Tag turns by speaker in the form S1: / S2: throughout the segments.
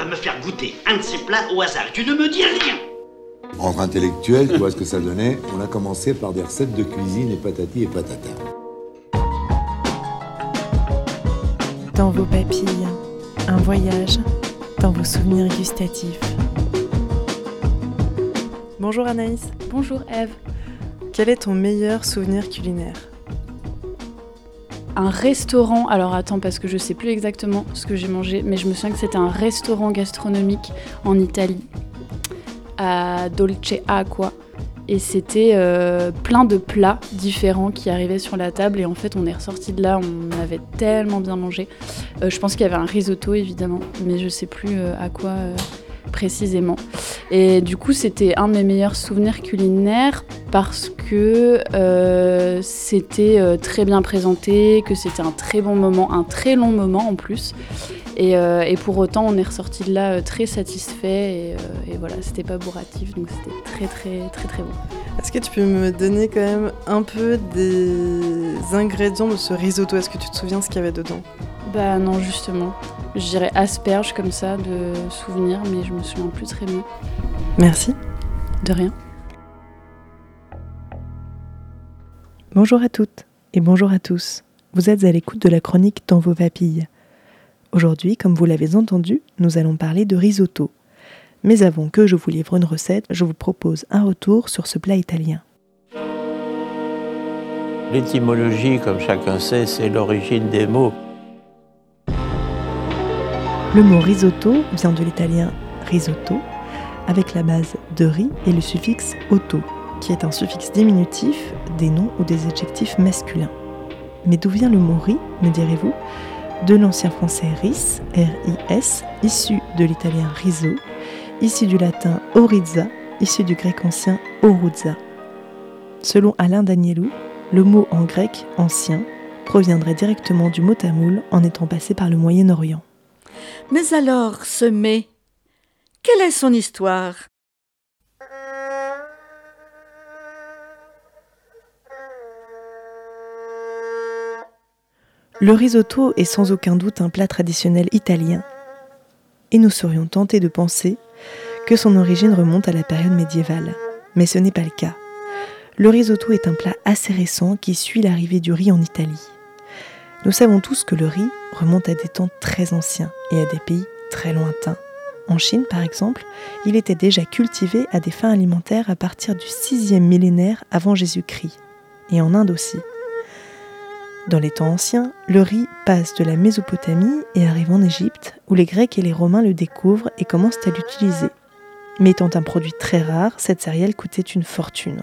S1: va me faire goûter un de ces plats au hasard. Tu ne me dis rien.
S2: Entre intellectuels, tu vois ce que ça donnait On a commencé par des recettes de cuisine et patati et patata.
S3: Dans vos papilles, un voyage dans vos souvenirs gustatifs. Bonjour Anaïs.
S4: Bonjour Eve.
S3: Quel est ton meilleur souvenir culinaire?
S4: Restaurant, alors attends parce que je sais plus exactement ce que j'ai mangé, mais je me souviens que c'était un restaurant gastronomique en Italie, à Dolce Acqua. Et c'était euh, plein de plats différents qui arrivaient sur la table. Et en fait, on est ressorti de là, on avait tellement bien mangé. Euh, je pense qu'il y avait un risotto évidemment, mais je sais plus euh, à quoi précisément. Et du coup, c'était un de mes meilleurs souvenirs culinaires parce que euh, c'était euh, très bien présenté, que c'était un très bon moment, un très long moment en plus. Et, euh, et pour autant, on est ressorti de là très satisfait et, et voilà, c'était pas bourratif, donc c'était très très très très bon.
S3: Est-ce que tu peux me donner quand même un peu des ingrédients de ce risotto? Est-ce que tu te souviens ce qu'il y avait dedans?
S4: Bah non, justement. Je dirais asperges comme ça de souvenirs, mais je me souviens plus très bien.
S3: Merci.
S4: De rien.
S3: Bonjour à toutes et bonjour à tous. Vous êtes à l'écoute de la chronique Dans vos papilles. Aujourd'hui, comme vous l'avez entendu, nous allons parler de risotto. Mais avant que je vous livre une recette, je vous propose un retour sur ce plat italien.
S5: L'étymologie, comme chacun sait, c'est l'origine des mots.
S3: Le mot risotto vient de l'italien risotto, avec la base de riz et le suffixe otto, qui est un suffixe diminutif des noms ou des adjectifs masculins. Mais d'où vient le mot riz, me direz-vous? De l'ancien français ris, R-I-S, issu de l'italien riso, issu du latin orizza, issu du grec ancien oruzza. Selon Alain Danielou, le mot en grec ancien proviendrait directement du mot tamoul en étant passé par le Moyen-Orient.
S6: Mais alors, ce mets, quelle est son histoire?
S3: Le risotto est sans aucun doute un plat traditionnel italien, et nous serions tentés de penser que son origine remonte à la période médiévale. Mais ce n'est pas le cas. Le risotto est un plat assez récent qui suit l'arrivée du riz en Italie. Nous savons tous que le riz remonte à des temps très anciens et à des pays très lointains. En Chine, par exemple, il était déjà cultivé à des fins alimentaires à partir du 6e millénaire avant Jésus-Christ, et en Inde aussi. Dans les temps anciens, le riz passe de la Mésopotamie et arrive en Égypte, où les Grecs et les Romains le découvrent et commencent à l'utiliser. Mais étant un produit très rare, cette céréale coûtait une fortune.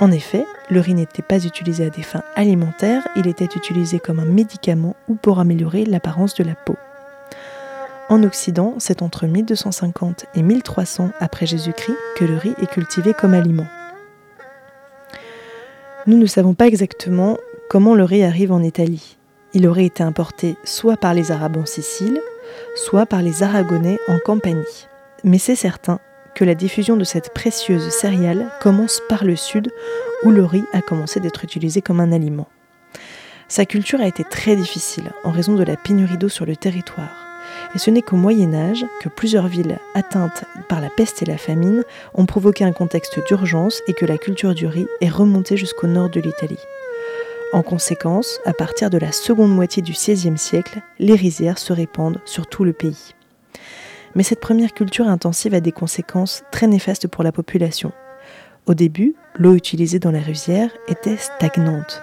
S3: En effet, le riz n'était pas utilisé à des fins alimentaires, il était utilisé comme un médicament ou pour améliorer l'apparence de la peau. En Occident, c'est entre 1250 et 1300 après Jésus-Christ que le riz est cultivé comme aliment. Nous ne savons pas exactement comment le riz arrive en Italie. Il aurait été importé soit par les Arabes en Sicile, soit par les Aragonais en Campanie. Mais c'est certain la diffusion de cette précieuse céréale commence par le sud, où le riz a commencé d'être utilisé comme un aliment. Sa culture a été très difficile en raison de la pénurie d'eau sur le territoire. Et ce n'est qu'au Moyen Âge que plusieurs villes atteintes par la peste et la famine ont provoqué un contexte d'urgence et que la culture du riz est remontée jusqu'au nord de l'Italie. En conséquence, à partir de la seconde moitié du XVIe siècle, les rizières se répandent sur tout le pays. Mais cette première culture intensive a des conséquences très néfastes pour la population. Au début, l'eau utilisée dans la rizière était stagnante.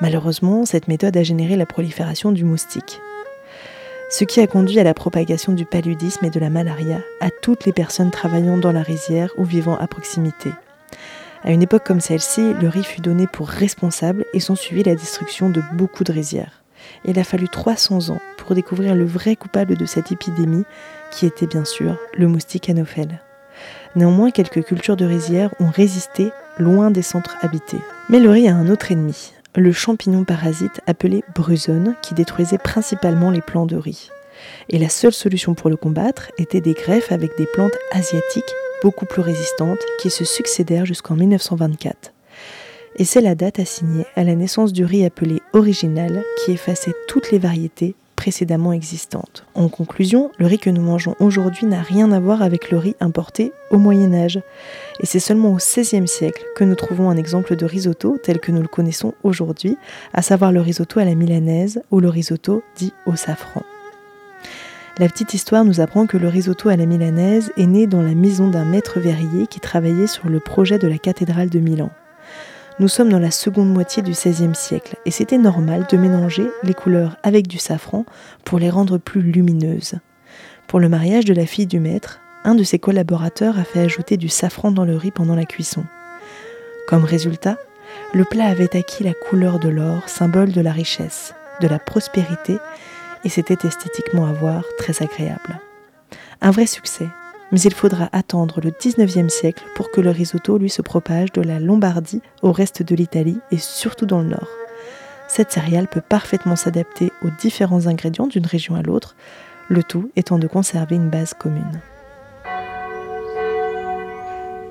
S3: Malheureusement, cette méthode a généré la prolifération du moustique. Ce qui a conduit à la propagation du paludisme et de la malaria à toutes les personnes travaillant dans la rizière ou vivant à proximité. À une époque comme celle-ci, le riz fut donné pour responsable et s'en suivit la destruction de beaucoup de rizières. Il a fallu 300 ans pour découvrir le vrai coupable de cette épidémie, qui était bien sûr le moustique anophèle. Néanmoins, quelques cultures de rizières ont résisté loin des centres habités. Mais le riz a un autre ennemi, le champignon parasite appelé brusone, qui détruisait principalement les plants de riz. Et la seule solution pour le combattre était des greffes avec des plantes asiatiques beaucoup plus résistantes qui se succédèrent jusqu'en 1924. Et c'est la date assignée à la naissance du riz appelé original qui effaçait toutes les variétés précédemment existantes. En conclusion, le riz que nous mangeons aujourd'hui n'a rien à voir avec le riz importé au Moyen Âge. Et c'est seulement au XVIe siècle que nous trouvons un exemple de risotto tel que nous le connaissons aujourd'hui, à savoir le risotto à la milanaise ou le risotto dit au safran. La petite histoire nous apprend que le risotto à la milanaise est né dans la maison d'un maître verrier qui travaillait sur le projet de la cathédrale de Milan. Nous sommes dans la seconde moitié du XVIe siècle et c'était normal de mélanger les couleurs avec du safran pour les rendre plus lumineuses. Pour le mariage de la fille du maître, un de ses collaborateurs a fait ajouter du safran dans le riz pendant la cuisson. Comme résultat, le plat avait acquis la couleur de l'or, symbole de la richesse, de la prospérité et c'était esthétiquement à voir très agréable. Un vrai succès, mais il faudra attendre le 19e siècle pour que le risotto lui se propage de la Lombardie au reste de l'Italie et surtout dans le nord. Cette céréale peut parfaitement s'adapter aux différents ingrédients d'une région à l'autre, le tout étant de conserver une base commune.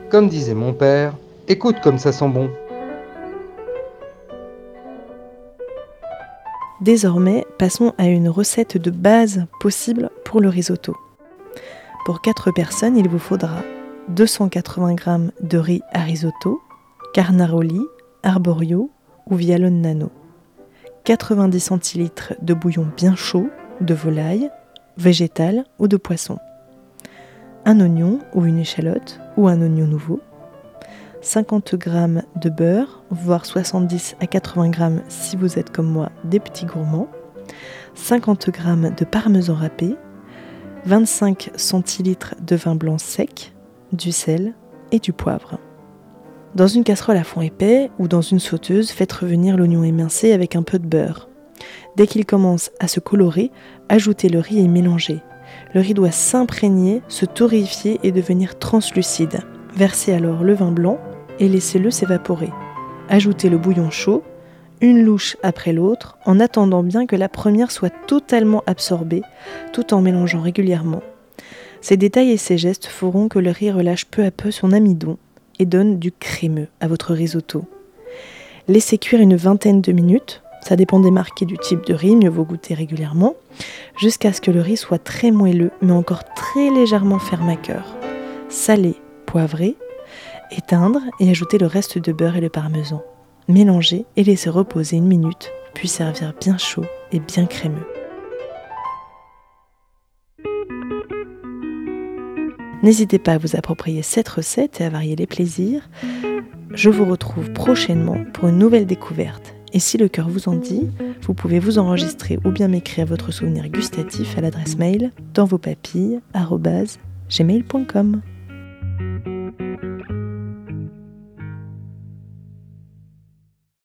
S7: Comme disait mon père, écoute comme ça sent bon.
S3: Désormais, passons à une recette de base possible pour le risotto. Pour 4 personnes, il vous faudra 280 g de riz à risotto, carnaroli, arborio ou vialone nano, 90 centilitres de bouillon bien chaud, de volaille, végétal ou de poisson, un oignon ou une échalote ou un oignon nouveau, 50 g de beurre, voire 70 à 80 g si vous êtes comme moi des petits gourmands, 50 g de parmesan râpé, 25 centilitres de vin blanc sec, du sel et du poivre. Dans une casserole à fond épais ou dans une sauteuse, faites revenir l'oignon émincé avec un peu de beurre. Dès qu'il commence à se colorer, ajoutez le riz et mélangez. Le riz doit s'imprégner, se torréfier et devenir translucide. Versez alors le vin blanc et laissez-le s'évaporer. Ajoutez le bouillon chaud, une louche après l'autre, en attendant bien que la première soit totalement absorbée, tout en mélangeant régulièrement. Ces détails et ces gestes feront que le riz relâche peu à peu son amidon et donne du crémeux à votre risotto. Laissez cuire une vingtaine de minutes, ça dépend des marques et du type de riz, mieux vaut goûter régulièrement, jusqu'à ce que le riz soit très moelleux mais encore très légèrement ferme à cœur. Salez, poivrez, éteindre et ajouter le reste de beurre et le parmesan mélanger et laisser reposer une minute, puis servir bien chaud et bien crémeux. N'hésitez pas à vous approprier cette recette et à varier les plaisirs. Je vous retrouve prochainement pour une nouvelle découverte. Et si le cœur vous en dit, vous pouvez vous enregistrer ou bien m'écrire votre souvenir gustatif à l'adresse mail dans vos papilles gmail.com.